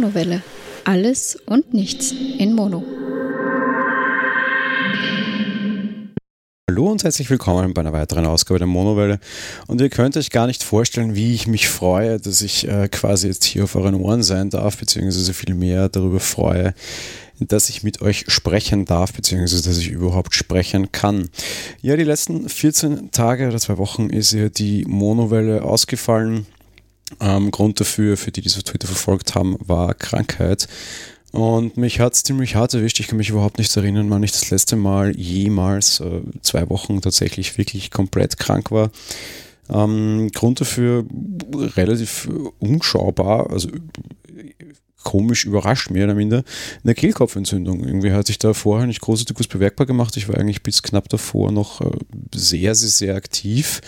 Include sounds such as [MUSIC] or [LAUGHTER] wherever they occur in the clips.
Monowelle. Alles und nichts in Mono. Hallo und herzlich willkommen bei einer weiteren Ausgabe der Monowelle. Und ihr könnt euch gar nicht vorstellen, wie ich mich freue, dass ich äh, quasi jetzt hier auf euren Ohren sein darf, beziehungsweise viel mehr darüber freue, dass ich mit euch sprechen darf, beziehungsweise dass ich überhaupt sprechen kann. Ja, die letzten 14 Tage oder zwei Wochen ist ja die Monowelle ausgefallen. Ähm, Grund dafür, für die, die auf Twitter verfolgt haben, war Krankheit. Und mich hat es ziemlich hart erwischt. Ich kann mich überhaupt nicht erinnern, wann ich das letzte Mal jemals äh, zwei Wochen tatsächlich wirklich komplett krank war. Ähm, Grund dafür relativ unschaubar, also komisch überrascht, mehr oder minder, eine Kehlkopfentzündung. Irgendwie hat sich da vorher nicht großartig was bemerkbar gemacht. Ich war eigentlich bis knapp davor noch äh, sehr, sehr, sehr aktiv.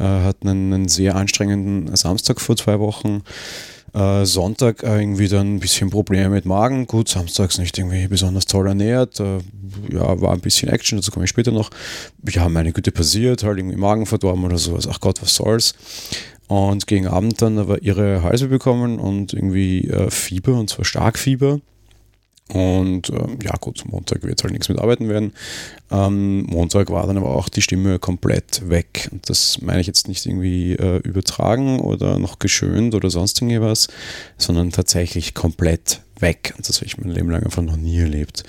Äh, hatten einen, sehr anstrengenden Samstag vor zwei Wochen äh, Sonntag äh, irgendwie dann ein bisschen Probleme mit Magen. Gut, samstags nicht irgendwie besonders toll ernährt. Äh, ja, war ein bisschen Action, dazu komme ich später noch. Ja, meine Güte passiert, halt irgendwie Magen verdorben oder sowas. Ach Gott, was soll's. Und gegen Abend dann aber ihre Halse bekommen und irgendwie Fieber, und zwar Starkfieber. Und äh, ja, gut, Montag wird halt nichts mit arbeiten werden. Ähm, Montag war dann aber auch die Stimme komplett weg. Und das meine ich jetzt nicht irgendwie äh, übertragen oder noch geschönt oder sonst irgendwas, sondern tatsächlich komplett weg. Und das habe ich mein Leben lang einfach noch nie erlebt.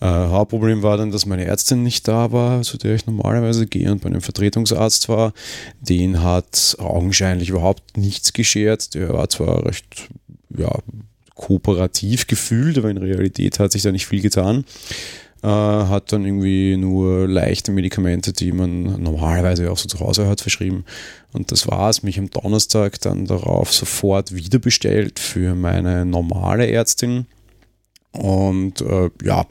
Äh, Hauptproblem war dann, dass meine Ärztin nicht da war, zu der ich normalerweise gehe und bei einem Vertretungsarzt war. Den hat augenscheinlich überhaupt nichts geschert. Der war zwar recht, ja, kooperativ gefühlt, aber in Realität hat sich da nicht viel getan. Äh, hat dann irgendwie nur leichte Medikamente, die man normalerweise auch so zu Hause hat, verschrieben. Und das war es. Mich am Donnerstag dann darauf sofort wieder bestellt für meine normale Ärztin. Und äh, ja,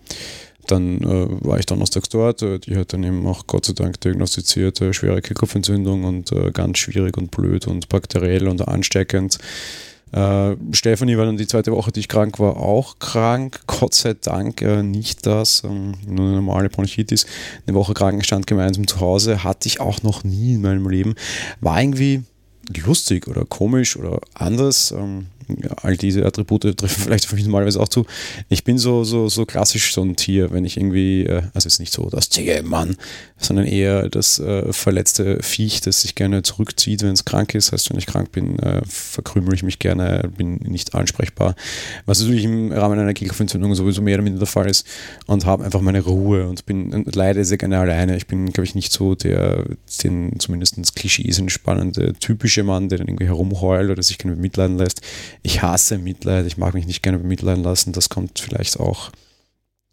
dann äh, war ich donnerstags dort. Äh, die hat dann eben auch Gott sei Dank diagnostiziert äh, schwere Kehlkopfentzündung und äh, ganz schwierig und blöd und bakteriell und ansteckend. Äh, Stefanie war dann die zweite Woche, die ich krank war, auch krank. Gott sei Dank äh, nicht das, ähm, nur eine normale Bronchitis. Eine Woche Krankenstand gemeinsam zu Hause hatte ich auch noch nie in meinem Leben. War irgendwie lustig oder komisch oder anders. Ähm, all diese Attribute treffen [LAUGHS] vielleicht für mich normalerweise auch zu. Ich bin so, so, so klassisch so ein Tier, wenn ich irgendwie, äh, also jetzt nicht so das zähe Mann, sondern eher das äh, verletzte Viech, das sich gerne zurückzieht, wenn es krank ist. Heißt, wenn ich krank bin, äh, verkrümel ich mich gerne, bin nicht ansprechbar. Was natürlich im Rahmen einer Kehlkopfentzündung sowieso mehr oder minder der Fall ist und habe einfach meine Ruhe und bin leider sehr gerne alleine. Ich bin, glaube ich, nicht so der, den zumindest Klischees entspannende, typische Mann, der dann irgendwie herumheult oder sich gerne bemitleiden lässt ich hasse Mitleid, ich mag mich nicht gerne bemitleiden lassen. Das kommt vielleicht auch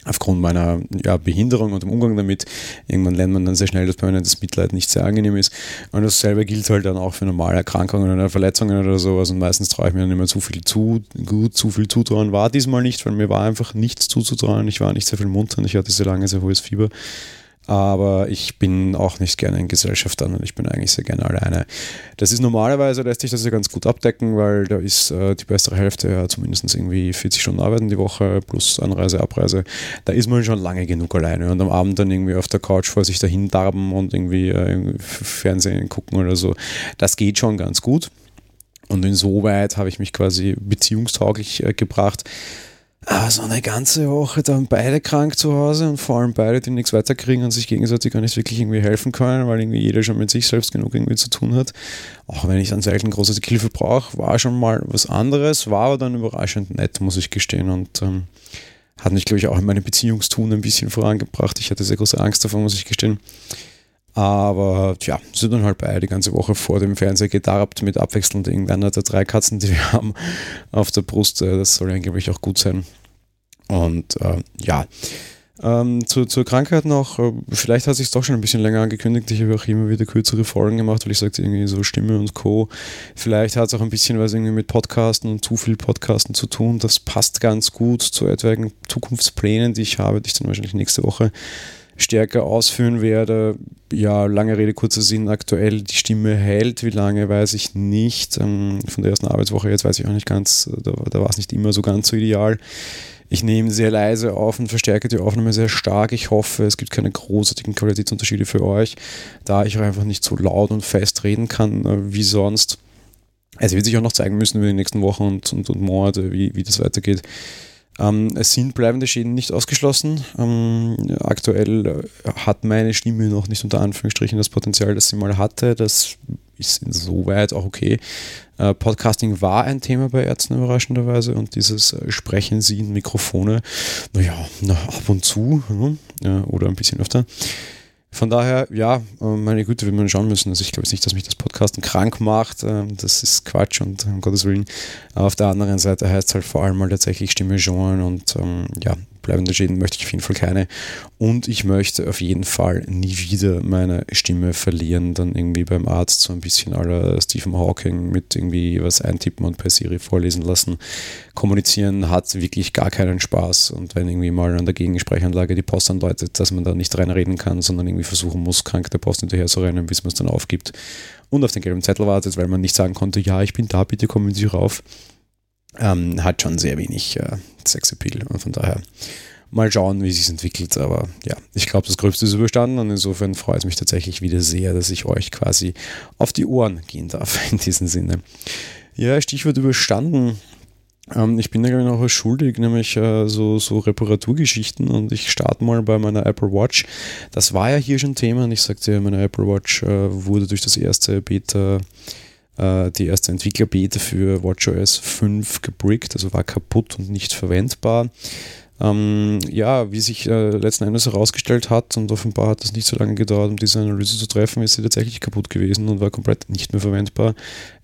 aufgrund meiner ja, Behinderung und dem Umgang damit. Irgendwann lernt man dann sehr schnell, dass bei mir das Mitleid nicht sehr angenehm ist. Und dasselbe gilt halt dann auch für normale Erkrankungen oder Verletzungen oder sowas. Und meistens traue ich mir dann immer zu viel zu, gut, zu viel zutrauen. War diesmal nicht, weil mir war einfach nichts zuzutrauen. Ich war nicht sehr viel munter und ich hatte sehr lange sehr hohes Fieber aber ich bin auch nicht gerne in Gesellschaft an und ich bin eigentlich sehr gerne alleine. Das ist normalerweise, lässt sich das ja ganz gut abdecken, weil da ist äh, die bessere Hälfte ja zumindest irgendwie 40 Stunden arbeiten die Woche plus Anreise, Abreise. Da ist man schon lange genug alleine und am Abend dann irgendwie auf der Couch vor sich dahin darben und irgendwie äh, Fernsehen gucken oder so. Das geht schon ganz gut. Und insoweit habe ich mich quasi beziehungstauglich äh, gebracht Ah, so eine ganze Woche dann beide krank zu Hause und vor allem beide, die nichts weiterkriegen und sich gegenseitig gar nicht wirklich irgendwie helfen können, weil irgendwie jeder schon mit sich selbst genug irgendwie zu tun hat. Auch wenn ich dann selten große Hilfe brauche, war schon mal was anderes, war aber dann überraschend nett, muss ich gestehen und ähm, hat mich, glaube ich, auch in meinem Beziehungstun ein bisschen vorangebracht. Ich hatte sehr große Angst davon, muss ich gestehen. Aber tja, sind dann halt beide die ganze Woche vor dem Fernseher gedarbt mit abwechselnd irgendeiner der drei Katzen, die wir haben, auf der Brust. Äh, das soll angeblich auch gut sein. Und äh, ja, ähm, zu, zur Krankheit noch, äh, vielleicht hat sich doch schon ein bisschen länger angekündigt. Ich habe auch immer wieder kürzere Folgen gemacht, weil ich sagte irgendwie so Stimme und Co. Vielleicht hat es auch ein bisschen was irgendwie mit Podcasten und zu viel Podcasten zu tun. Das passt ganz gut zu etwaigen Zukunftsplänen, die ich habe, die ich dann wahrscheinlich nächste Woche stärker ausführen werde. Ja, lange Rede, kurzer Sinn, aktuell die Stimme hält. Wie lange, weiß ich nicht. Ähm, von der ersten Arbeitswoche jetzt weiß ich auch nicht ganz, da, da war es nicht immer so ganz so ideal. Ich nehme sehr leise auf und verstärke die Aufnahme sehr stark. Ich hoffe, es gibt keine großartigen Qualitätsunterschiede für euch, da ich auch einfach nicht so laut und fest reden kann äh, wie sonst. Es wird sich auch noch zeigen müssen über die nächsten Wochen und, und, und Monate, wie, wie das weitergeht. Ähm, es sind bleibende Schäden nicht ausgeschlossen. Ähm, aktuell äh, hat meine Stimme noch nicht unter Anführungsstrichen das Potenzial, das sie mal hatte. Das ist insoweit auch okay. Äh, Podcasting war ein Thema bei Ärzten überraschenderweise und dieses äh, Sprechen sie in Mikrofone, naja, na, ab und zu ne? oder ein bisschen öfter. Von daher, ja, äh, meine Güte, wir schauen müssen. Also ich glaube jetzt nicht, dass mich das Podcasten krank macht. Ähm, das ist Quatsch und um Gottes Willen. Auf der anderen Seite heißt es halt vor allem mal tatsächlich Stimme schonen und ähm, ja, bleibende Schäden möchte ich auf jeden Fall keine. Und ich möchte auf jeden Fall nie wieder meine Stimme verlieren, dann irgendwie beim Arzt so ein bisschen aller Stephen Hawking mit irgendwie was eintippen und per Siri vorlesen lassen. Kommunizieren hat wirklich gar keinen Spaß. Und wenn irgendwie mal an der Gegensprechanlage die Post andeutet, dass man da nicht reinreden kann, sondern irgendwie versuchen muss, krank der Post hinterher zu rennen, bis man es dann aufgibt und auf den gelben Zettel wartet, weil man nicht sagen konnte, ja, ich bin da, bitte kommen Sie rauf ähm, hat schon sehr wenig äh, Sexappeal und von daher mal schauen, wie sich entwickelt. Aber ja, ich glaube, das Gröbste ist überstanden und insofern freut es mich tatsächlich wieder sehr, dass ich euch quasi auf die Ohren gehen darf [LAUGHS] in diesem Sinne. Ja, Stichwort überstanden. Ähm, ich bin da glaube ich noch was schuldig, nämlich äh, so, so Reparaturgeschichten und ich starte mal bei meiner Apple Watch. Das war ja hier schon Thema und ich sagte ja, meine Apple Watch äh, wurde durch das erste Beta äh, die erste Entwicklerbeta für WatchOS 5 gebrickt, also war kaputt und nicht verwendbar. Ähm, ja, wie sich äh, letzten Endes herausgestellt hat, und offenbar hat es nicht so lange gedauert, um diese Analyse zu treffen, ist sie tatsächlich kaputt gewesen und war komplett nicht mehr verwendbar.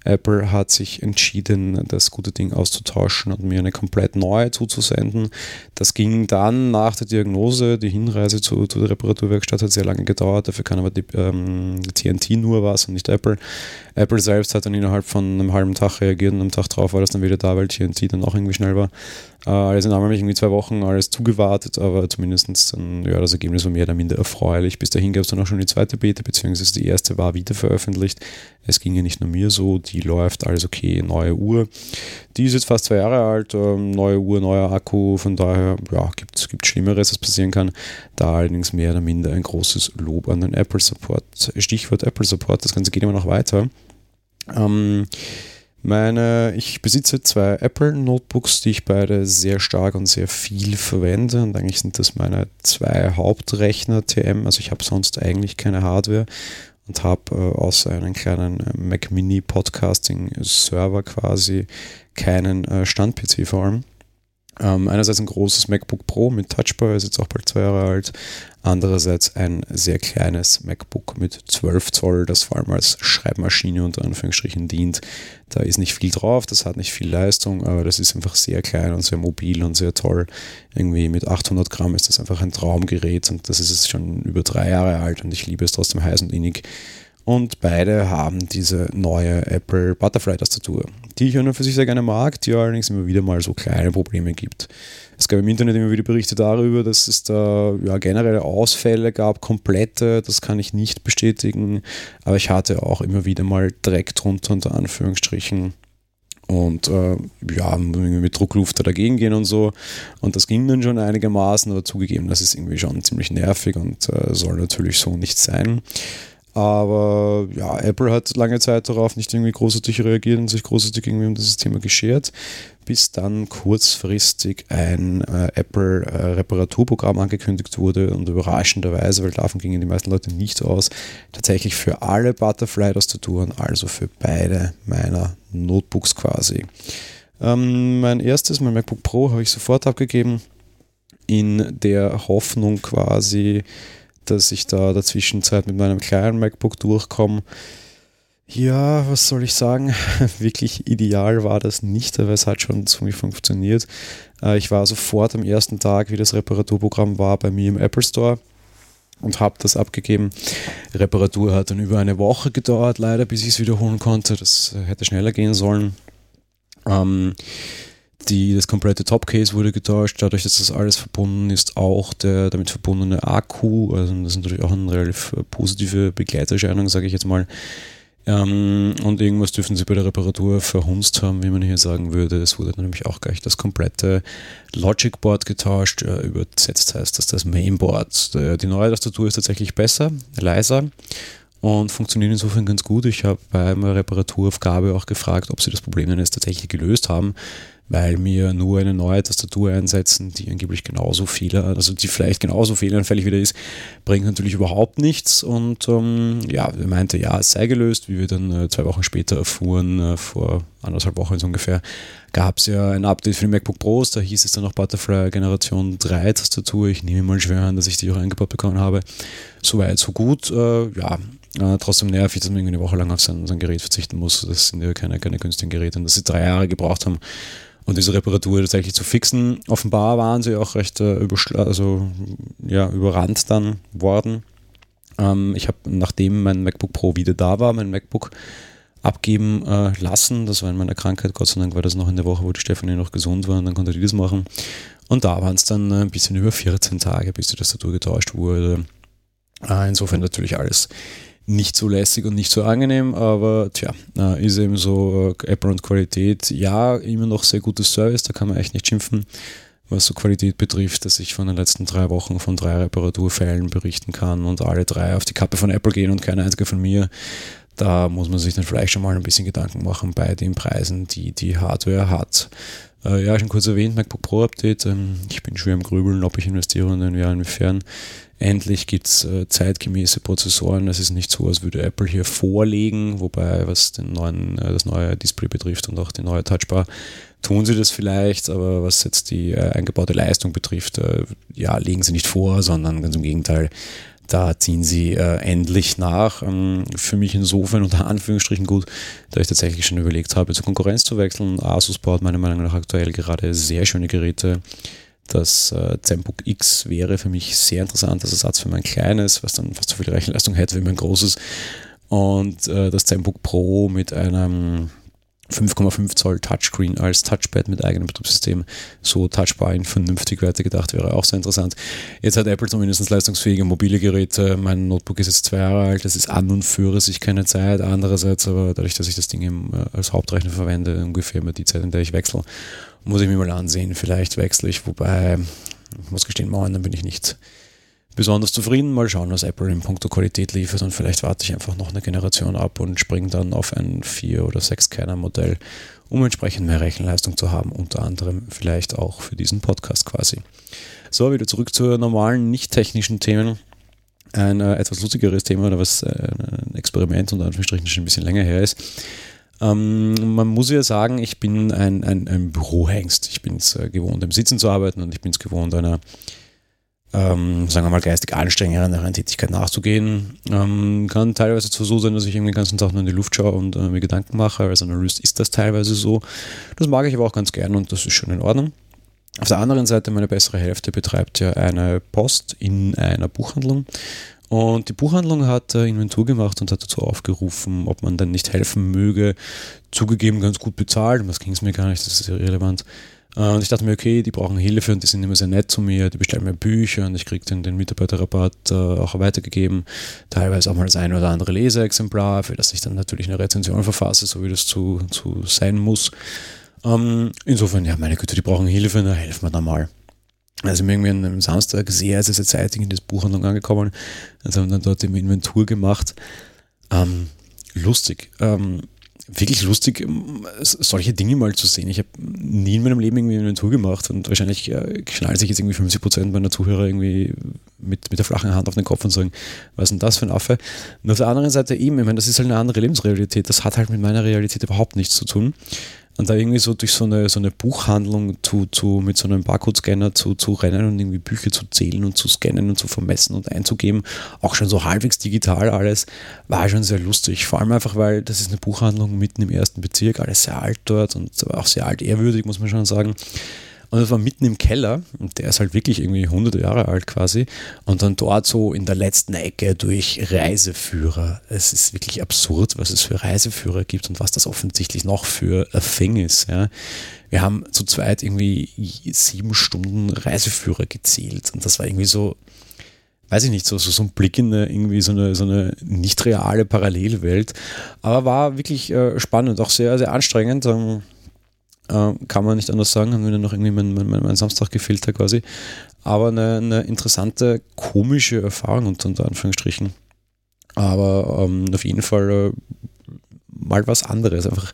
Apple hat sich entschieden, das gute Ding auszutauschen und mir eine komplett neue zuzusenden. Das ging dann nach der Diagnose. Die Hinreise zu, der Reparaturwerkstatt hat sehr lange gedauert. Dafür kann aber die, ähm, TNT nur was und nicht Apple. Apple selbst hat dann innerhalb von einem halben Tag reagiert und am Tag drauf war das dann wieder da, weil TNT dann auch irgendwie schnell war. Äh, alles in allem habe ich irgendwie zwei Wochen alles zugewartet, aber zumindest dann, ja, das Ergebnis war mehr oder minder erfreulich. Bis dahin gab es dann auch schon die zweite Beta, beziehungsweise die erste war wieder veröffentlicht. Es ging ja nicht nur mir so, die läuft, alles okay, neue Uhr. Die ist jetzt fast zwei Jahre alt, ähm, neue Uhr, neuer Akku, von daher ja, gibt es Schlimmeres, was passieren kann. Da allerdings mehr oder minder ein großes Lob an den Apple Support. Stichwort Apple Support, das Ganze geht immer noch weiter. Ähm, meine, ich besitze zwei Apple Notebooks, die ich beide sehr stark und sehr viel verwende. Und eigentlich sind das meine zwei Hauptrechner TM. Also ich habe sonst eigentlich keine Hardware und habe äh, außer einen kleinen äh, Mac Mini Podcasting Server quasi keinen äh, Stand-PC vor allem. Ähm, einerseits ein großes MacBook Pro mit Touchbar, ist jetzt auch bald zwei Jahre alt. Andererseits ein sehr kleines MacBook mit 12 Zoll, das vor allem als Schreibmaschine unter Anführungsstrichen dient. Da ist nicht viel drauf, das hat nicht viel Leistung, aber das ist einfach sehr klein und sehr mobil und sehr toll. Irgendwie mit 800 Gramm ist das einfach ein Traumgerät und das ist jetzt schon über drei Jahre alt und ich liebe es trotzdem heiß und innig. Und beide haben diese neue Apple Butterfly Tastatur, die ich nur für sich sehr gerne mag, die allerdings immer wieder mal so kleine Probleme gibt. Es gab im Internet immer wieder Berichte darüber, dass es da ja, generelle Ausfälle gab, komplette, das kann ich nicht bestätigen, aber ich hatte auch immer wieder mal Dreck drunter, unter Anführungsstrichen. Und äh, ja, mit Druckluft dagegen gehen und so. Und das ging dann schon einigermaßen, aber zugegeben, das ist irgendwie schon ziemlich nervig und äh, soll natürlich so nicht sein. Aber ja, Apple hat lange Zeit darauf nicht irgendwie großartig reagiert und sich großartig irgendwie um dieses Thema geschert, bis dann kurzfristig ein äh, Apple äh, angekündigt wurde und überraschenderweise, weil davon gingen die meisten Leute nicht aus, tatsächlich für alle Butterfly-Tastaturen, also für beide meiner Notebooks quasi. Ähm, mein erstes, mein MacBook Pro, habe ich sofort abgegeben, in der Hoffnung quasi, dass ich da dazwischen Zeit mit meinem kleinen MacBook durchkomme. Ja, was soll ich sagen? [LAUGHS] Wirklich ideal war das nicht, aber es hat schon mir funktioniert. Äh, ich war sofort am ersten Tag, wie das Reparaturprogramm war, bei mir im Apple Store und habe das abgegeben. Reparatur hat dann über eine Woche gedauert, leider, bis ich es wiederholen konnte. Das äh, hätte schneller gehen sollen. Ähm, die, das komplette Topcase wurde getauscht, dadurch, dass das alles verbunden ist, auch der damit verbundene Akku, also das ist natürlich auch eine relativ äh, positive Begleiterscheinung, sage ich jetzt mal. Ähm, und irgendwas dürfen sie bei der Reparatur verhunzt haben, wie man hier sagen würde. Es wurde nämlich auch gleich das komplette Logic Board getauscht. Äh, übersetzt heißt das das Mainboard. Die neue Tastatur ist tatsächlich besser, leiser und funktioniert insofern ganz gut. Ich habe bei meiner Reparaturaufgabe auch gefragt, ob sie das Problem dann jetzt tatsächlich gelöst haben weil mir nur eine neue Tastatur einsetzen, die angeblich genauso Fehler, also die vielleicht genauso fehleranfällig wieder ist, bringt natürlich überhaupt nichts. Und ähm, ja, er meinte, ja, es sei gelöst, wie wir dann äh, zwei Wochen später erfuhren, äh, vor anderthalb Wochen so ungefähr, gab es ja ein Update für die MacBook Pros, da hieß es dann noch Butterfly Generation 3 Tastatur. Ich nehme mal schwer an, dass ich die auch eingebaut bekommen habe. Soweit, so gut. Äh, ja, äh, trotzdem nervig, dass man irgendwie eine Woche lang auf sein, sein Gerät verzichten muss. Das sind ja keine, keine günstigen Geräte. Und dass sie drei Jahre gebraucht haben, und diese Reparatur tatsächlich zu fixen. Offenbar waren sie auch recht äh, also, ja, überrannt dann worden. Ähm, ich habe, nachdem mein MacBook Pro wieder da war, mein MacBook abgeben äh, lassen. Das war in meiner Krankheit, Gott sei Dank war das noch in der Woche, wo die Stefanie noch gesund war und dann konnte die das machen. Und da waren es dann äh, ein bisschen über 14 Tage, bis die Tastatur getauscht wurde. Äh, insofern natürlich alles nicht so lässig und nicht so angenehm, aber tja, ist eben so äh, Apple und Qualität. Ja, immer noch sehr gutes Service, da kann man echt nicht schimpfen, was so Qualität betrifft, dass ich von den letzten drei Wochen von drei Reparaturfällen berichten kann und alle drei auf die Kappe von Apple gehen und keine einzige von mir. Da muss man sich dann vielleicht schon mal ein bisschen Gedanken machen bei den Preisen, die die Hardware hat. Äh, ja, schon kurz erwähnt, MacBook Pro Update. Ähm, ich bin schwer im Grübeln, ob ich investiere und inwiefern. Endlich gibt es äh, zeitgemäße Prozessoren. Es ist nicht so, als würde Apple hier vorlegen, wobei was den neuen, äh, das neue Display betrifft und auch die neue Touchbar, tun sie das vielleicht, aber was jetzt die äh, eingebaute Leistung betrifft, äh, ja, legen sie nicht vor, sondern ganz im Gegenteil, da ziehen sie äh, endlich nach. Ähm, für mich insofern unter Anführungsstrichen gut, da ich tatsächlich schon überlegt habe, zur Konkurrenz zu wechseln. Asus baut meiner Meinung nach aktuell gerade sehr schöne Geräte das äh, ZenBook X wäre für mich sehr interessant als Ersatz für mein kleines, was dann fast so viel Rechenleistung hätte wie mein großes. Und äh, das ZenBook Pro mit einem 5,5 Zoll Touchscreen als Touchpad mit eigenem Betriebssystem, so touchbar in vernünftig weitergedacht wäre auch sehr interessant. Jetzt hat Apple zumindest leistungsfähige mobile Geräte. Mein Notebook ist jetzt zwei Jahre alt, das ist an und für sich keine Zeit. Andererseits aber dadurch, dass ich das Ding im, äh, als Hauptrechner verwende, ungefähr immer die Zeit, in der ich wechsle. Muss ich mir mal ansehen, vielleicht wechsle ich, wobei, ich muss gestehen, morgen dann bin ich nicht besonders zufrieden. Mal schauen, was Apple in puncto Qualität liefert und vielleicht warte ich einfach noch eine Generation ab und springe dann auf ein 4- oder 6-Kerner-Modell, um entsprechend mehr Rechenleistung zu haben, unter anderem vielleicht auch für diesen Podcast quasi. So, wieder zurück zu normalen, nicht technischen Themen. Ein äh, etwas lustigeres Thema oder was äh, ein Experiment unter Anführungsstrichen schon ein bisschen länger her ist. Ähm, man muss ja sagen, ich bin ein, ein, ein Bürohengst. Ich bin es äh, gewohnt, im Sitzen zu arbeiten und ich bin es gewohnt, einer, ähm, sagen wir mal, geistig anstrengenderen Tätigkeit nachzugehen. Ähm, kann teilweise so sein, dass ich den ganzen Tag nur in die Luft schaue und äh, mir Gedanken mache. Als Analyst ist das teilweise so. Das mag ich aber auch ganz gern und das ist schon in Ordnung. Auf der anderen Seite, meine bessere Hälfte betreibt ja eine Post in einer Buchhandlung und die Buchhandlung hat äh, Inventur gemacht und hat dazu aufgerufen, ob man denn nicht helfen möge. Zugegeben ganz gut bezahlt, das ging es mir gar nicht, das ist irrelevant. Äh, und ich dachte mir, okay, die brauchen Hilfe und die sind immer sehr nett zu mir, die bestellen mir Bücher und ich kriege den, den Mitarbeiterrabatt äh, auch weitergegeben. Teilweise auch mal das ein oder andere Leseexemplar, für das ich dann natürlich eine Rezension verfasse, so wie das zu, zu sein muss. Ähm, insofern, ja, meine Güte, die brauchen Hilfe, na helfen wir da mal. Also irgendwie am Samstag sehr, sehr, sehr zeitig in das Buchhandlung angekommen. Also haben dann dort im Inventur gemacht. Ähm, lustig. Ähm, wirklich lustig, ähm, solche Dinge mal zu sehen. Ich habe nie in meinem Leben irgendwie Inventur gemacht und wahrscheinlich äh, schnallt sich jetzt irgendwie 50 Prozent meiner Zuhörer irgendwie mit, mit der flachen Hand auf den Kopf und sagen, was ist denn das für ein Affe? Und auf der anderen Seite eben, ich meine, das ist halt eine andere Lebensrealität. Das hat halt mit meiner Realität überhaupt nichts zu tun. Und da irgendwie so durch so eine, so eine Buchhandlung zu, zu, mit so einem Barcode-Scanner zu, zu rennen und irgendwie Bücher zu zählen und zu scannen und zu vermessen und einzugeben, auch schon so halbwegs digital alles, war schon sehr lustig. Vor allem einfach, weil das ist eine Buchhandlung mitten im ersten Bezirk, alles sehr alt dort und auch sehr alt ehrwürdig, muss man schon sagen. Und das war mitten im Keller und der ist halt wirklich irgendwie hunderte Jahre alt quasi. Und dann dort so in der letzten Ecke durch Reiseführer. Es ist wirklich absurd, was es für Reiseführer gibt und was das offensichtlich noch für ein Thing ist. Ja. Wir haben zu zweit irgendwie sieben Stunden Reiseführer gezählt und das war irgendwie so, weiß ich nicht, so, so, so ein Blick in eine, irgendwie so eine, so eine nicht reale Parallelwelt. Aber war wirklich äh, spannend, auch sehr, sehr anstrengend. Ähm, äh, kann man nicht anders sagen, haben mir noch irgendwie mein, mein, mein Samstag gefehlt quasi. Aber eine, eine, interessante, komische Erfahrung unter, unter Anführungsstrichen. Aber ähm, auf jeden Fall äh, mal was anderes. Einfach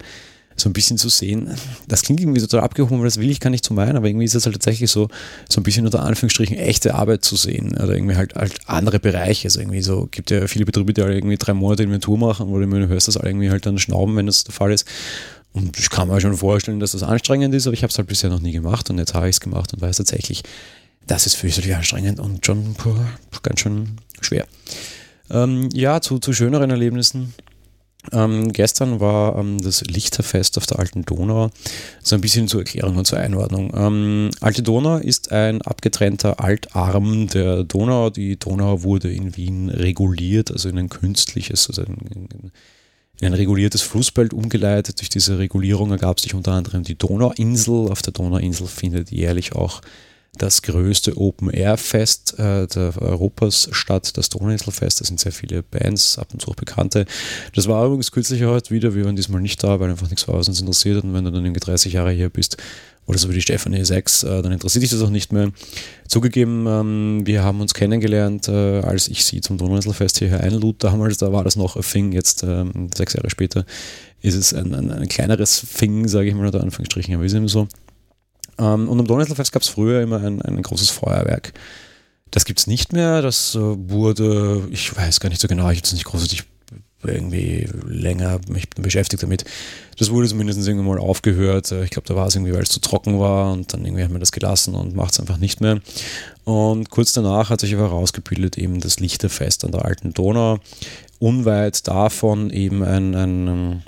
so ein bisschen zu sehen. Das klingt irgendwie total abgehoben, weil das will ich gar nicht zu meinen, aber irgendwie ist es halt tatsächlich so, so ein bisschen unter Anführungsstrichen echte Arbeit zu sehen oder irgendwie halt, halt andere Bereiche. Also irgendwie so, gibt ja viele Betriebe, die alle irgendwie drei Monate Inventur machen, wo du hörst, dass alle irgendwie halt dann schnauben, wenn das der Fall ist. Und ich kann mir schon vorstellen, dass das anstrengend ist, aber ich habe es halt bisher noch nie gemacht und jetzt habe ich es gemacht und weiß tatsächlich, das ist fürchterlich anstrengend und schon puh, ganz schön schwer. Ähm, ja, zu, zu schöneren Erlebnissen ähm, gestern war ähm, das Lichterfest auf der Alten Donau. So ein bisschen zur Erklärung und zur Einordnung. Ähm, Alte Donau ist ein abgetrennter Altarm der Donau. Die Donau wurde in Wien reguliert, also in ein künstliches, also in, in ein reguliertes Flussbett umgeleitet. Durch diese Regulierung ergab sich unter anderem die Donauinsel. Auf der Donauinsel findet jährlich auch das größte Open-Air-Fest äh, Europas statt, das Donauinselfest. Da sind sehr viele Bands, ab und zu auch bekannte. Das war übrigens kürzlich heute wieder. Wir waren diesmal nicht da, weil einfach nichts war, was uns interessiert hat. Und wenn du dann irgendwie 30 Jahre hier bist, oder so wie die Stefanie 6, äh, dann interessiert dich das auch nicht mehr. Zugegeben, ähm, wir haben uns kennengelernt, äh, als ich sie zum Donauinselfest hierher einlud. Damals, da war das noch ein Thing, jetzt ähm, sechs Jahre später ist es ein, ein, ein kleineres Thing, sage ich mal unter Anführungsstrichen, aber ist eben so. Ähm, und am Donauinselfest gab es früher immer ein, ein großes Feuerwerk. Das gibt es nicht mehr. Das äh, wurde, ich weiß gar nicht so genau, ich habe es nicht großartig irgendwie länger mich beschäftigt damit. Das wurde zumindest irgendwann mal aufgehört. Äh, ich glaube, da war es irgendwie, weil es zu trocken war und dann irgendwie haben wir das gelassen und macht es einfach nicht mehr. Und kurz danach hat sich aber herausgebildet eben das Lichterfest an der Alten Donau. Unweit davon eben ein, ein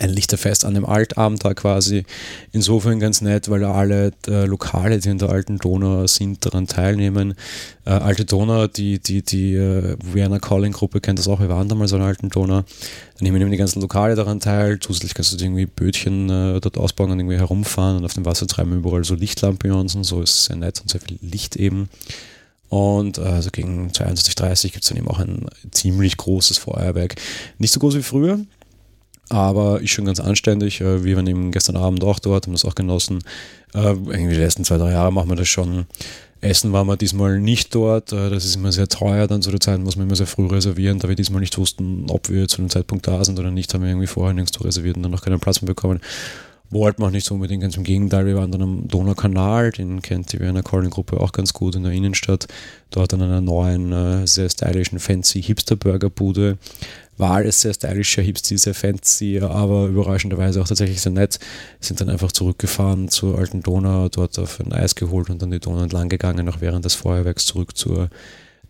ein Lichterfest an dem Altabend da quasi. Insofern ganz nett, weil alle äh, Lokale, die in der Alten Donau sind, daran teilnehmen. Äh, Alte Donau, die, die, die äh, Vienna Calling Gruppe kennt das auch, wir waren damals an der Alten Donau. Da nehmen eben die ganzen Lokale daran teil. Zusätzlich kannst du irgendwie Bötchen äh, dort ausbauen und irgendwie herumfahren und auf dem Wasser treiben überall so Lichtlampions und so. Ist sehr nett und sehr viel Licht eben. Und äh, also gegen 22.30 gibt es dann eben auch ein ziemlich großes Feuerwerk. Nicht so groß wie früher, aber ist schon ganz anständig. Äh, wir waren eben gestern Abend auch dort, haben das auch genossen. Äh, irgendwie die letzten zwei, drei Jahre machen wir das schon. Essen waren wir diesmal nicht dort. Äh, das ist immer sehr teuer. Dann zu der Zeit muss man immer sehr früh reservieren. Da wir diesmal nicht wussten, ob wir zu dem Zeitpunkt da sind oder nicht, haben wir irgendwie vorher nirgendwo reserviert und dann noch keinen Platz mehr bekommen. Wollten wir auch nicht so unbedingt, ganz im Gegenteil. Wir waren dann am Donaukanal, den kennt die Werner Calling Gruppe auch ganz gut in der Innenstadt. Dort an einer neuen, sehr stylischen, fancy Hipster-Burger-Bude war alles sehr stylisch, sehr hipsy, sehr fancy, aber überraschenderweise auch tatsächlich sehr nett. Sind dann einfach zurückgefahren zur alten Donau, dort auf ein Eis geholt und dann die Donau entlang gegangen, auch während des Feuerwerks zurück zur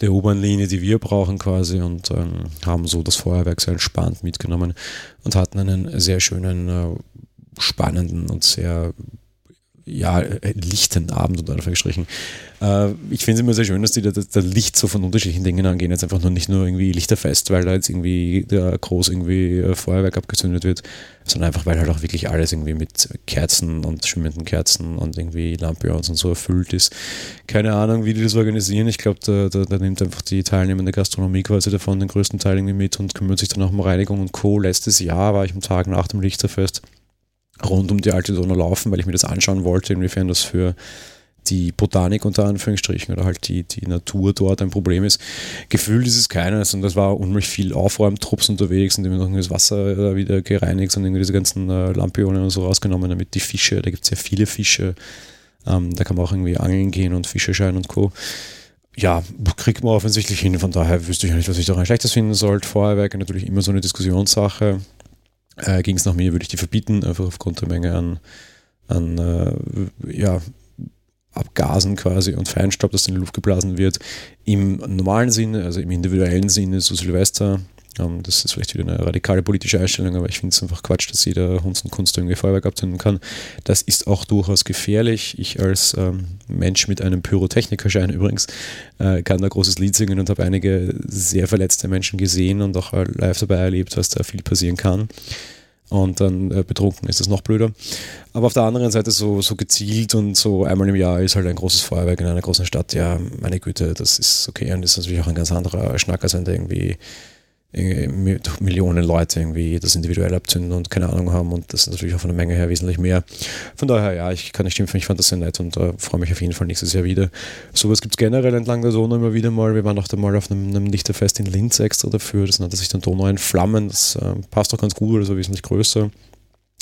der U-Bahn-Linie, die wir brauchen quasi und ähm, haben so das Feuerwerk sehr entspannt mitgenommen und hatten einen sehr schönen, äh, spannenden und sehr ja, äh, lichten Abend unter Anführungsstrichen. Äh, ich finde es immer sehr schön, dass die das, das, Licht so von unterschiedlichen Dingen angehen. Jetzt einfach nur nicht nur irgendwie Lichterfest, weil da jetzt irgendwie der groß irgendwie äh, Feuerwerk abgezündet wird, sondern einfach, weil halt auch wirklich alles irgendwie mit Kerzen und schwimmenden Kerzen und irgendwie Lampions und so erfüllt ist. Keine Ahnung, wie die das organisieren. Ich glaube, da, da, da, nimmt einfach die teilnehmende Gastronomie quasi davon den größten Teil irgendwie mit und kümmert sich dann auch um Reinigung und Co. Letztes Jahr war ich am Tag nach dem Lichterfest rund um die alte Donau laufen, weil ich mir das anschauen wollte, inwiefern das für die Botanik unter Anführungsstrichen oder halt die, die Natur dort ein Problem ist. Gefühlt ist es keines und das war unheimlich viel Aufräumtrupps unterwegs und immer noch das Wasser wieder gereinigt und irgendwie diese ganzen äh, Lampionen und so rausgenommen, damit die Fische, da gibt es ja viele Fische, ähm, da kann man auch irgendwie angeln gehen und Fische scheinen und Co. Ja, kriegt man offensichtlich hin, von daher wüsste ich nicht, was ich daran schlechtes finden sollte. Feuerwerke natürlich immer so eine Diskussionssache äh, ging es nach mir, würde ich die verbieten, einfach aufgrund der Menge an, an äh, ja, Abgasen quasi und Feinstaub, das in die Luft geblasen wird. Im normalen Sinne, also im individuellen Sinne, so Silvester, ähm, das ist vielleicht wieder eine radikale politische Einstellung, aber ich finde es einfach Quatsch, dass jeder Hunds und Kunst irgendwie Feuerwerk abzünden kann. Das ist auch durchaus gefährlich. Ich als ähm, Mensch mit einem Pyrotechnikerschein übrigens äh, kann da großes Lied singen und habe einige sehr verletzte Menschen gesehen und auch live dabei erlebt, was da viel passieren kann und dann äh, betrunken ist das noch blöder. Aber auf der anderen Seite so, so gezielt und so einmal im Jahr ist halt ein großes Feuerwerk in einer großen Stadt, ja, meine Güte, das ist okay und das ist natürlich auch ein ganz anderer Schnack, als wenn da irgendwie Millionen Leute irgendwie das individuell abzünden und keine Ahnung haben und das ist natürlich auch von der Menge her wesentlich mehr. Von daher, ja, ich kann nicht schimpfen, ich fand das sehr nett und äh, freue mich auf jeden Fall nächstes Jahr wieder. Sowas gibt es generell entlang der Donau immer wieder mal. Wir waren auch da mal auf einem, einem Lichterfest in Linz extra dafür, das nannte sich dann Donau in Flammen, das äh, passt auch ganz gut, also wesentlich größer.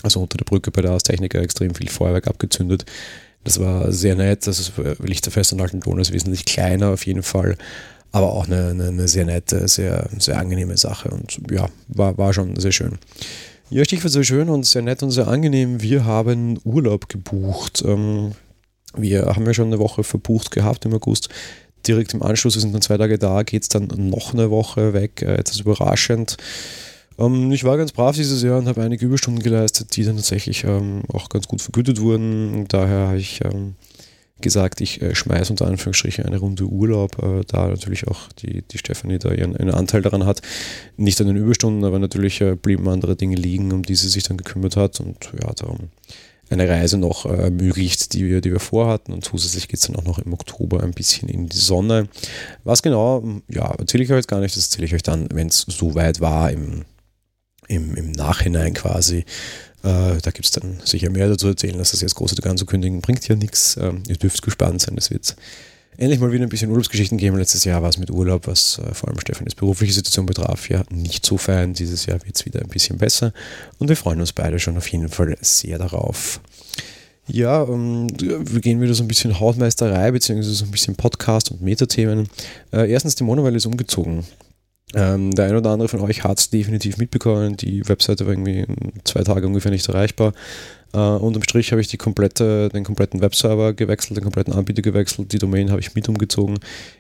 Also unter der Brücke bei der Techniker extrem viel Feuerwerk abgezündet. Das war sehr nett, das äh, Lichterfest in Alten Donau ist wesentlich kleiner auf jeden Fall aber auch eine, eine, eine, sehr nette, sehr, sehr angenehme Sache und ja, war, war schon sehr schön. Ja, Stichwort sehr schön und sehr nett und sehr angenehm. Wir haben Urlaub gebucht. Ähm, wir haben ja schon eine Woche verbucht gehabt im August. Direkt im Anschluss, wir sind dann zwei Tage da, geht es dann noch eine Woche weg. Äh, etwas überraschend. Ähm, ich war ganz brav dieses Jahr und habe einige Überstunden geleistet, die dann tatsächlich ähm, auch ganz gut vergütet wurden. Daher habe ich gesagt, ich äh, schmeiße unter Anführungsstrichen eine Runde Urlaub, äh, da natürlich auch die, die Stefanie da ihren, einen Anteil daran hat. Nicht an den Überstunden, aber natürlich äh, blieben andere Dinge liegen, um die sie sich dann gekümmert hat und ja, darum eine Reise noch ermöglicht, die wir, die wir vorhatten. Und zusätzlich geht es dann auch noch im Oktober ein bisschen in die Sonne. Was genau, ja, erzähle ich euch jetzt gar nicht, das erzähle ich euch dann, wenn es soweit war, im, im, im Nachhinein quasi. Äh, da gibt es dann sicher mehr dazu erzählen, dass das jetzt große anzukündigen, bringt ja nichts. Ähm, ihr dürft gespannt sein, es wird endlich mal wieder ein bisschen Urlaubsgeschichten geben. Letztes Jahr war es mit Urlaub, was äh, vor allem Stefanis berufliche Situation betraf, ja nicht so fein. Dieses Jahr wird es wieder ein bisschen besser und wir freuen uns beide schon auf jeden Fall sehr darauf. Ja, ähm, wir gehen wieder so ein bisschen Hausmeisterei, beziehungsweise so ein bisschen Podcast und Metathemen. Äh, erstens, die Monowelle ist umgezogen. Ähm, der ein oder andere von euch hat es definitiv mitbekommen. Die Webseite war irgendwie zwei Tage ungefähr nicht erreichbar. Äh, unterm Strich habe ich die komplette, den kompletten Webserver gewechselt, den kompletten Anbieter gewechselt, die Domain habe ich mit umgezogen.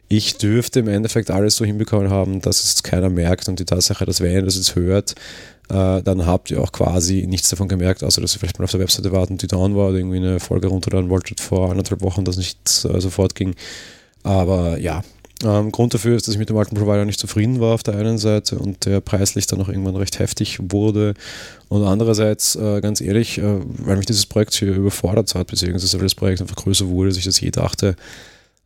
Ich dürfte im Endeffekt alles so hinbekommen haben, dass es keiner merkt und die Tatsache, dass wenn ihr das jetzt hört, äh, dann habt ihr auch quasi nichts davon gemerkt, außer dass ihr vielleicht mal auf der Webseite warten, die down war oder irgendwie eine Folge runterladen wolltet vor anderthalb Wochen, das nicht äh, sofort ging. Aber ja, ähm, Grund dafür ist, dass ich mit dem alten Provider nicht zufrieden war auf der einen Seite und der preislich dann auch irgendwann recht heftig wurde. Und andererseits, äh, ganz ehrlich, äh, weil mich dieses Projekt hier überfordert hat, beziehungsweise weil das Projekt einfach größer wurde, als ich das je dachte.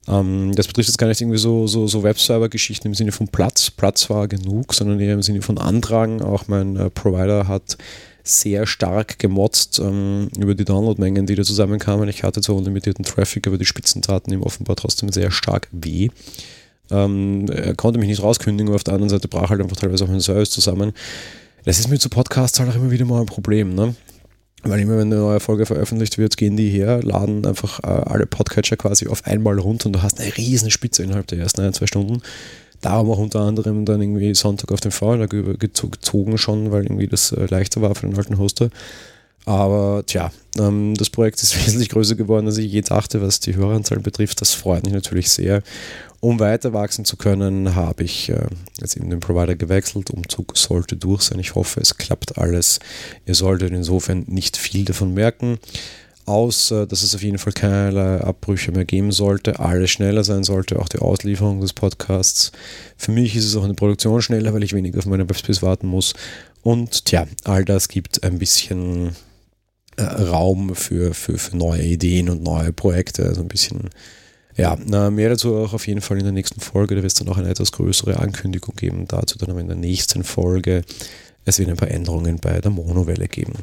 Ähm, das betrifft jetzt gar nicht irgendwie so, so, so Webserver-Geschichten im Sinne von Platz. Platz war genug, sondern eher im Sinne von Antragen. Auch mein äh, Provider hat sehr stark gemotzt ähm, über die Downloadmengen, die da zusammenkamen. Ich hatte zwar unlimitierten Traffic, aber die Spitzen taten ihm offenbar trotzdem sehr stark weh. Ähm, er konnte mich nicht rauskündigen, aber auf der anderen Seite brach halt einfach teilweise auch ein Service zusammen. Das ist mit so Podcasts halt auch immer wieder mal ein Problem, ne? Weil immer, wenn eine neue Folge veröffentlicht wird, gehen die her, laden einfach äh, alle Podcatcher quasi auf einmal runter und du hast eine riesen Spitze innerhalb der ersten ein, zwei Stunden. Darum auch unter anderem dann irgendwie Sonntag auf den Vorlag gezogen schon, weil irgendwie das äh, leichter war für den alten Hoster. Aber tja, ähm, das Projekt ist [LAUGHS] wesentlich größer geworden, als ich je dachte, was die Höreranzahl betrifft. Das freut mich natürlich sehr. Um weiter wachsen zu können, habe ich äh, jetzt eben den Provider gewechselt. Umzug sollte durch sein. Ich hoffe, es klappt alles. Ihr solltet insofern nicht viel davon merken, außer dass es auf jeden Fall keinerlei Abbrüche mehr geben sollte, alles schneller sein sollte, auch die Auslieferung des Podcasts. Für mich ist es auch eine Produktion schneller, weil ich weniger auf meine Webspace warten muss. Und tja, all das gibt ein bisschen äh, Raum für, für, für neue Ideen und neue Projekte, also ein bisschen ja, mehr dazu auch auf jeden Fall in der nächsten Folge. Da wird es dann auch eine etwas größere Ankündigung geben. Dazu dann aber in der nächsten Folge. Es wird ein paar Änderungen bei der Monowelle geben.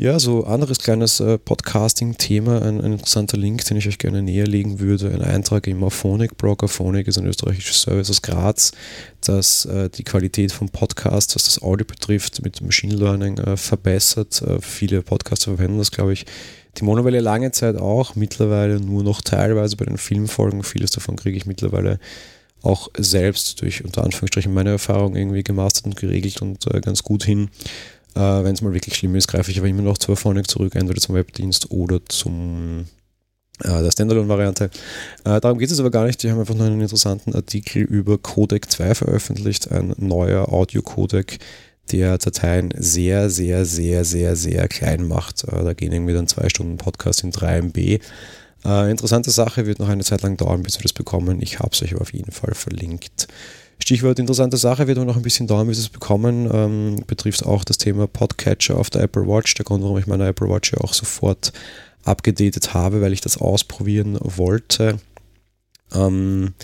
Ja, so anderes kleines äh, Podcasting-Thema, ein, ein, interessanter Link, den ich euch gerne näher legen würde. Ein Eintrag im Auphonic-Blog. Auphonic ist ein österreichisches Service aus Graz, das äh, die Qualität vom Podcast, was das Audio betrifft, mit Machine Learning äh, verbessert. Äh, viele Podcaster verwenden das, glaube ich, die Monowelle lange Zeit auch, mittlerweile nur noch teilweise bei den Filmfolgen. Vieles davon kriege ich mittlerweile auch selbst durch unter Anführungsstrichen meine Erfahrung irgendwie gemastert und geregelt und äh, ganz gut hin. Äh, Wenn es mal wirklich schlimm ist, greife ich aber immer noch zur Phonic zurück, entweder zum Webdienst oder zum äh, der Standalone-Variante. Äh, darum geht es aber gar nicht. Die haben einfach nur einen interessanten Artikel über Codec 2 veröffentlicht, ein neuer Audio-Codec, der Dateien sehr, sehr, sehr, sehr, sehr klein macht. Äh, da gehen irgendwie dann zwei Stunden Podcast in 3 MB. Äh, interessante Sache, wird noch eine Zeit lang dauern, bis wir das bekommen. Ich habe es euch aber auf jeden Fall verlinkt. Stichwort interessante Sache wird aber noch ein bisschen dauern, bis es bekommen. Ähm, betrifft auch das Thema Podcatcher auf der Apple Watch. Der Grund, warum ich meine Apple Watch ja auch sofort abgedatet habe, weil ich das ausprobieren wollte. Ähm,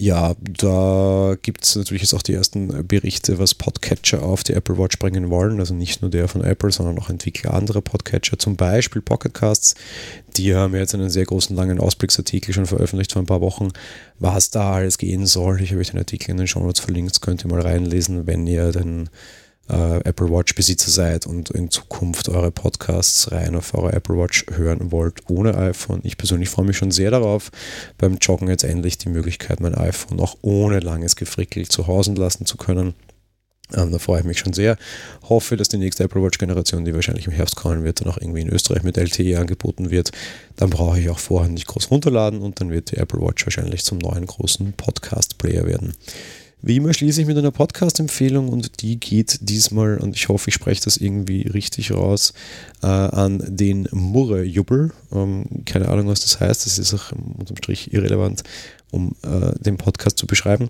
Ja, da gibt es natürlich jetzt auch die ersten Berichte, was Podcatcher auf die Apple Watch bringen wollen. Also nicht nur der von Apple, sondern auch Entwickler anderer Podcatcher, zum Beispiel Pocketcasts. Die haben jetzt einen sehr großen, langen Ausblicksartikel schon veröffentlicht vor ein paar Wochen, was da alles gehen soll. Ich habe euch den Artikel in den Show Notes verlinkt, könnt ihr mal reinlesen, wenn ihr den äh, Apple Watch Besitzer seid und in Zukunft eure Podcasts rein auf eure Apple Watch hören wollt ohne iPhone. Ich persönlich freue mich schon sehr darauf, beim Joggen jetzt endlich die Möglichkeit, mein iPhone auch ohne langes Gefrickel zu Hause lassen zu können. Ähm, da freue ich mich schon sehr. Hoffe, dass die nächste Apple Watch Generation, die wahrscheinlich im Herbst kommen wird, dann auch irgendwie in Österreich mit LTE angeboten wird. Dann brauche ich auch vorher nicht groß runterladen und dann wird die Apple Watch wahrscheinlich zum neuen großen Podcast Player werden. Wie immer schließe ich mit einer Podcast-Empfehlung und die geht diesmal, und ich hoffe, ich spreche das irgendwie richtig raus, äh, an den Murre-Jubbel. Ähm, keine Ahnung, was das heißt, das ist auch unterm Strich irrelevant, um äh, den Podcast zu beschreiben.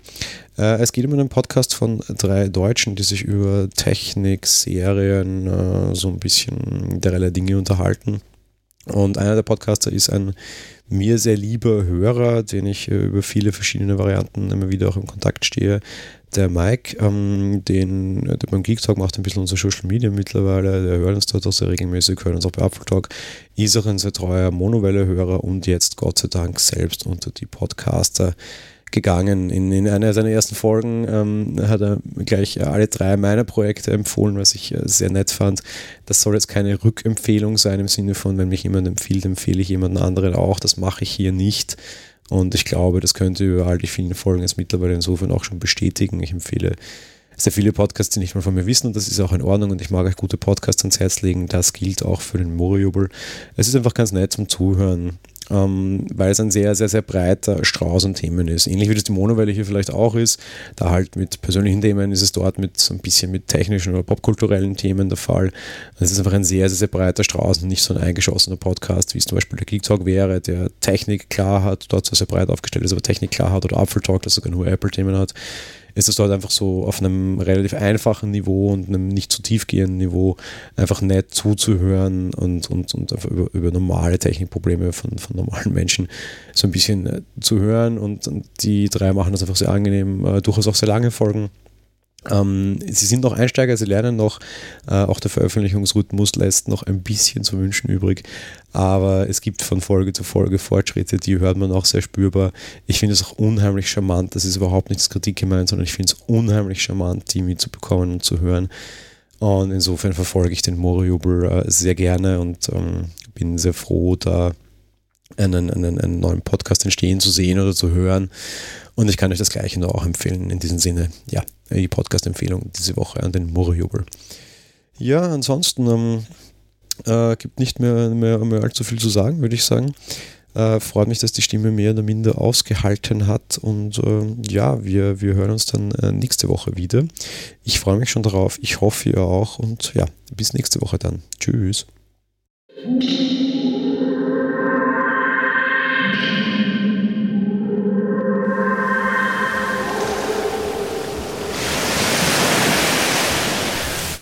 Äh, es geht um einen Podcast von drei Deutschen, die sich über Technik, Serien, äh, so ein bisschen derlei Dinge unterhalten. Und einer der Podcaster ist ein mir sehr lieber Hörer, den ich äh, über viele verschiedene Varianten immer wieder auch in Kontakt stehe. Der Mike, ähm, den, der beim Geek Talk macht ein bisschen unser Social Media mittlerweile, der hört uns dort auch sehr regelmäßig, hört uns auch bei Apple Talk, ist auch ein sehr treuer Monowelle-Hörer und jetzt Gott sei Dank selbst unter die Podcaster gegangen. In, in einer seiner ersten Folgen ähm, hat er gleich alle drei meiner Projekte empfohlen, was ich äh, sehr nett fand. Das soll jetzt keine Rückempfehlung sein im Sinne von, wenn mich jemand empfiehlt, empfehle ich jemanden anderen auch. Das mache ich hier nicht. Und ich glaube, das könnte über all die vielen Folgen jetzt mittlerweile insofern auch schon bestätigen. Ich empfehle sehr viele Podcasts, die nicht mal von mir wissen und das ist auch in Ordnung und ich mag euch gute Podcasts ans Herz legen. Das gilt auch für den Moriubel. Es ist einfach ganz nett zum Zuhören ähm, weil es ein sehr, sehr, sehr breiter Strauß an Themen ist. Ähnlich wie das die Monowelle hier vielleicht auch ist. Da halt mit persönlichen Themen ist es dort mit so ein bisschen mit technischen oder popkulturellen Themen der Fall. Es ist einfach ein sehr, sehr, sehr breiter Strauß und nicht so ein eingeschossener Podcast, wie es zum Beispiel der Geek Talk wäre, der Technik klar hat, dort zwar sehr breit aufgestellt ist, aber Technik klar hat oder Apple Talk, das sogar nur Apple-Themen hat ist es dort einfach so auf einem relativ einfachen Niveau und einem nicht zu tiefgehenden Niveau einfach nett zuzuhören und, und, und einfach über, über normale Technikprobleme von, von normalen Menschen so ein bisschen äh, zu hören. Und, und die drei machen das einfach sehr angenehm, äh, durchaus auch sehr lange Folgen. Ähm, sie sind noch Einsteiger, sie lernen noch. Äh, auch der Veröffentlichungsrhythmus lässt noch ein bisschen zu wünschen übrig. Aber es gibt von Folge zu Folge Fortschritte, die hört man auch sehr spürbar. Ich finde es auch unheimlich charmant. Das ist überhaupt nicht als Kritik gemeint, sondern ich finde es unheimlich charmant, die mitzubekommen und zu hören. Und insofern verfolge ich den Moriubel äh, sehr gerne und ähm, bin sehr froh, da einen, einen, einen neuen Podcast entstehen zu sehen oder zu hören. Und ich kann euch das Gleiche nur auch empfehlen. In diesem Sinne, ja, die Podcast-Empfehlung diese Woche an den Murrejubel. Ja, ansonsten ähm, äh, gibt nicht mehr, mehr, mehr allzu viel zu sagen, würde ich sagen. Äh, freut mich, dass die Stimme mehr oder minder ausgehalten hat. Und äh, ja, wir, wir hören uns dann äh, nächste Woche wieder. Ich freue mich schon darauf. Ich hoffe, ihr auch. Und ja, bis nächste Woche dann. Tschüss.